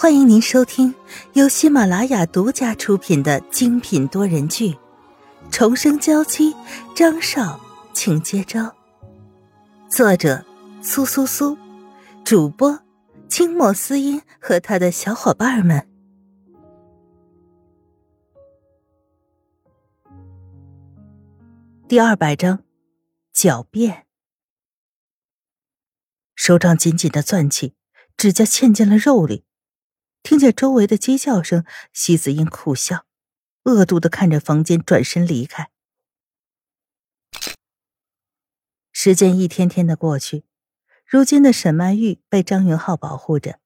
欢迎您收听由喜马拉雅独家出品的精品多人剧《重生娇妻》，张少，请接招。作者：苏苏苏，主播：清末思音和他的小伙伴们。第二百章，狡辩。手掌紧紧的攥起，指甲嵌进了肉里。听见周围的鸡叫声，席子英苦笑，恶毒的看着房间，转身离开。时间一天天的过去，如今的沈曼玉被张云浩保护着，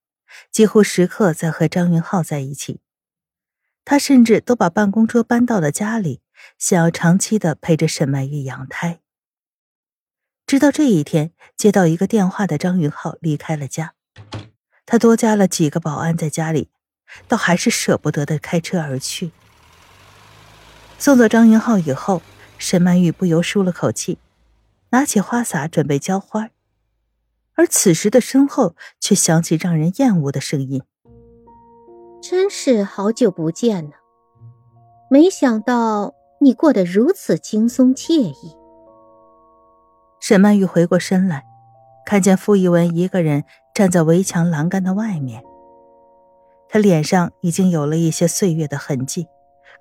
几乎时刻在和张云浩在一起。他甚至都把办公桌搬到了家里，想要长期的陪着沈曼玉养胎。直到这一天，接到一个电话的张云浩离开了家。他多加了几个保安在家里，倒还是舍不得的开车而去。送走张云浩以后，沈曼玉不由舒了口气，拿起花洒准备浇花，而此时的身后却响起让人厌恶的声音：“真是好久不见呢，没想到你过得如此轻松惬意。”沈曼玉回过身来。看见傅一文一个人站在围墙栏杆的外面，他脸上已经有了一些岁月的痕迹，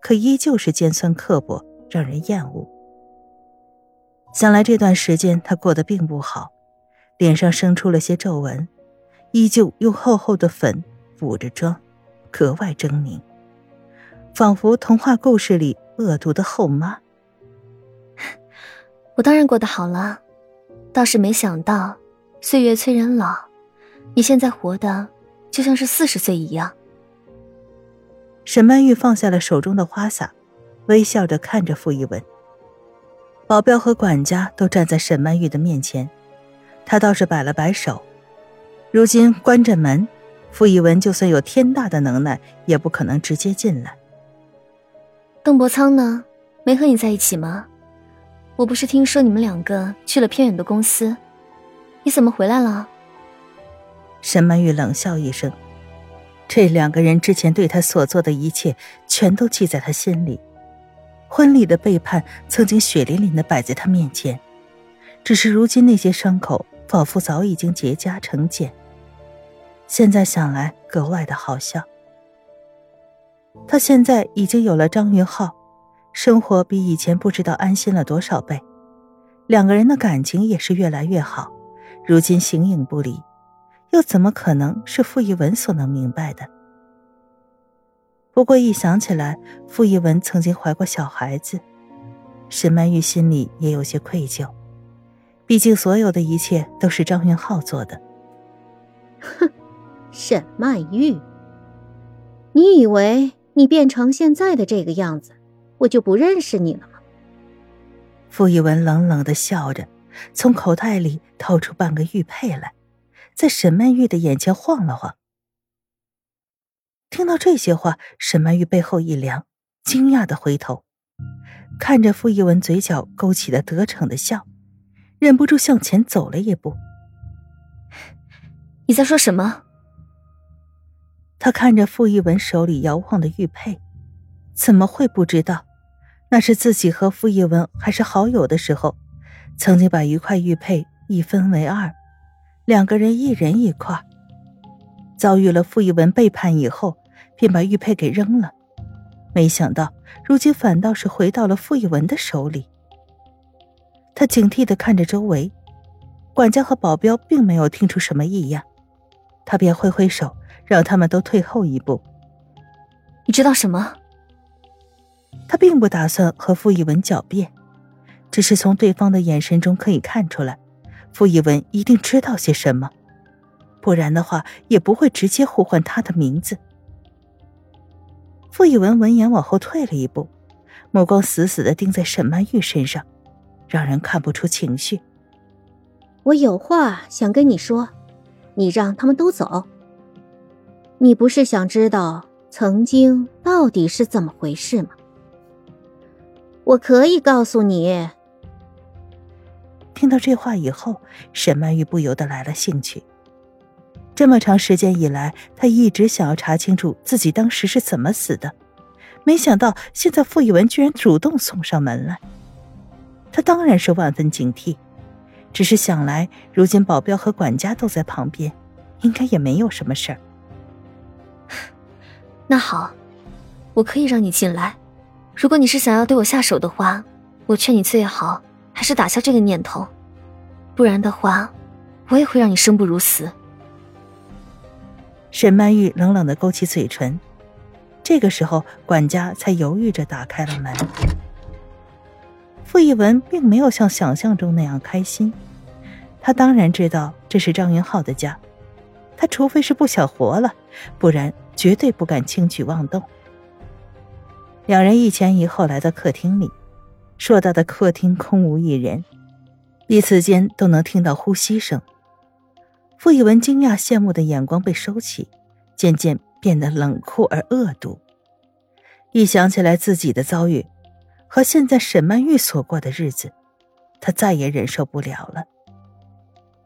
可依旧是尖酸刻薄，让人厌恶。想来这段时间他过得并不好，脸上生出了些皱纹，依旧用厚厚的粉补着妆，格外狰狞，仿佛童话故事里恶毒的后妈。我当然过得好了，倒是没想到。岁月催人老，你现在活的就像是四十岁一样。沈曼玉放下了手中的花洒，微笑着看着傅一文。保镖和管家都站在沈曼玉的面前，他倒是摆了摆手。如今关着门，傅一文就算有天大的能耐，也不可能直接进来。邓伯苍呢？没和你在一起吗？我不是听说你们两个去了偏远的公司。你怎么回来了？沈曼玉冷笑一声，这两个人之前对她所做的一切，全都记在她心里。婚礼的背叛曾经血淋淋的摆在她面前，只是如今那些伤口仿佛早已经结痂成茧。现在想来格外的好笑。她现在已经有了张云浩，生活比以前不知道安心了多少倍，两个人的感情也是越来越好。如今形影不离，又怎么可能是傅一文所能明白的？不过一想起来，傅一文曾经怀过小孩子，沈曼玉心里也有些愧疚。毕竟所有的一切都是张云浩做的。哼，沈曼玉，你以为你变成现在的这个样子，我就不认识你了吗？傅一文冷冷的笑着。从口袋里掏出半个玉佩来，在沈曼玉的眼前晃了晃。听到这些话，沈曼玉背后一凉，惊讶的回头，看着傅一文嘴角勾起的得逞的笑，忍不住向前走了一步。你在说什么？他看着傅一文手里摇晃的玉佩，怎么会不知道，那是自己和傅一文还是好友的时候。曾经把一块玉佩一分为二，两个人一人一块。遭遇了傅一文背叛以后，便把玉佩给扔了。没想到如今反倒是回到了傅一文的手里。他警惕的看着周围，管家和保镖并没有听出什么异样，他便挥挥手让他们都退后一步。你知道什么？他并不打算和傅一文狡辩。只是从对方的眼神中可以看出来，傅一文一定知道些什么，不然的话也不会直接呼唤他的名字。傅一文闻言往后退了一步，目光死死的盯在沈曼玉身上，让人看不出情绪。我有话想跟你说，你让他们都走。你不是想知道曾经到底是怎么回事吗？我可以告诉你。听到这话以后，沈曼玉不由得来了兴趣。这么长时间以来，她一直想要查清楚自己当时是怎么死的，没想到现在傅一文居然主动送上门来。他当然是万分警惕，只是想来，如今保镖和管家都在旁边，应该也没有什么事儿。那好，我可以让你进来。如果你是想要对我下手的话，我劝你最好还是打消这个念头，不然的话，我也会让你生不如死。沈曼玉冷冷的勾起嘴唇，这个时候，管家才犹豫着打开了门。傅一文并没有像想象中那样开心，他当然知道这是张云浩的家，他除非是不想活了，不然绝对不敢轻举妄动。两人一前一后来到客厅里，硕大的客厅空无一人，彼此间都能听到呼吸声。傅以文惊讶、羡慕的眼光被收起，渐渐变得冷酷而恶毒。一想起来自己的遭遇，和现在沈曼玉所过的日子，他再也忍受不了了。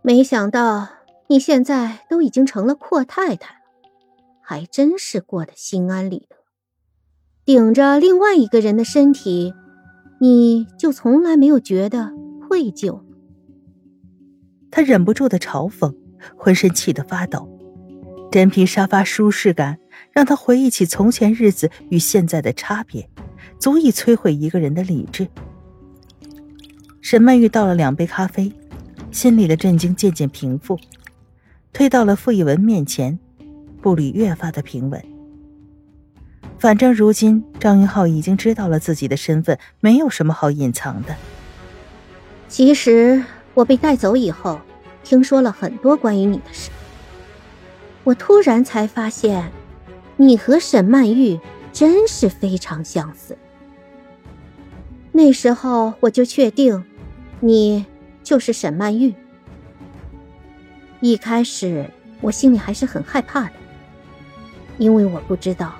没想到你现在都已经成了阔太太了，还真是过得心安理得。顶着另外一个人的身体，你就从来没有觉得愧疚？他忍不住的嘲讽。浑身气得发抖，真皮沙发舒适感让他回忆起从前日子与现在的差别，足以摧毁一个人的理智。沈曼玉倒了两杯咖啡，心里的震惊渐渐平复，推到了傅一文面前，步履越发的平稳。反正如今张云浩已经知道了自己的身份，没有什么好隐藏的。其实我被带走以后。听说了很多关于你的事，我突然才发现，你和沈曼玉真是非常相似。那时候我就确定，你就是沈曼玉。一开始我心里还是很害怕的，因为我不知道，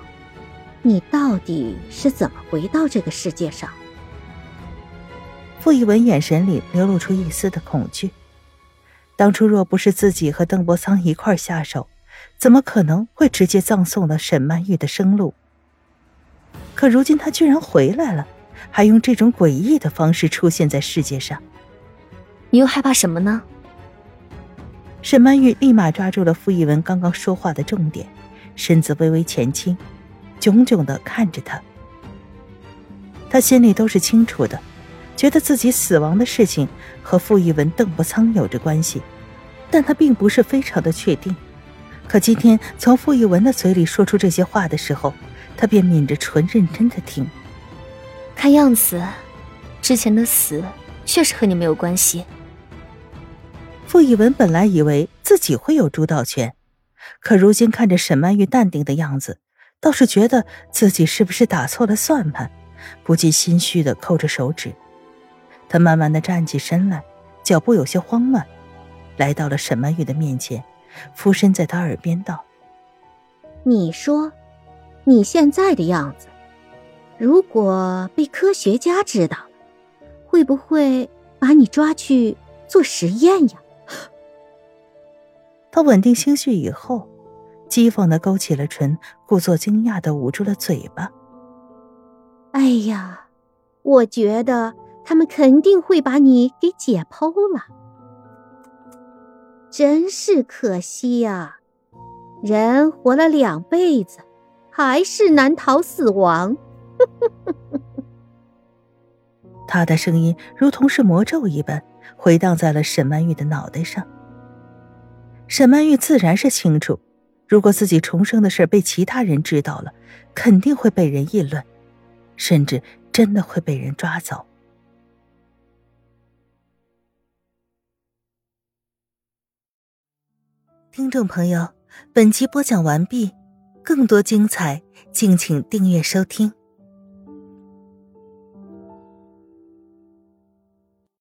你到底是怎么回到这个世界上。傅一文眼神里流露出一丝的恐惧。当初若不是自己和邓伯苍一块下手，怎么可能会直接葬送了沈曼玉的生路？可如今他居然回来了，还用这种诡异的方式出现在世界上，你又害怕什么呢？沈曼玉立马抓住了傅一文刚刚说话的重点，身子微微前倾，炯炯的看着他。他心里都是清楚的。觉得自己死亡的事情和傅一文、邓伯苍有着关系，但他并不是非常的确定。可今天从傅一文的嘴里说出这些话的时候，他便抿着唇认真的听。看样子，之前的死确实和你没有关系。傅一文本来以为自己会有主导权，可如今看着沈曼玉淡定的样子，倒是觉得自己是不是打错了算盘，不禁心虚的扣着手指。他慢慢的站起身来，脚步有些慌乱，来到了沈曼玉的面前，俯身在她耳边道：“你说，你现在的样子，如果被科学家知道了，会不会把你抓去做实验呀？”他稳定心绪以后，讥讽的勾起了唇，故作惊讶的捂住了嘴巴。“哎呀，我觉得。”他们肯定会把你给解剖了，真是可惜呀！人活了两辈子，还是难逃死亡。他的声音如同是魔咒一般，回荡在了沈曼玉的脑袋上。沈曼玉自然是清楚，如果自己重生的事被其他人知道了，肯定会被人议论，甚至真的会被人抓走。听众朋友，本集播讲完毕，更多精彩，敬请订阅收听。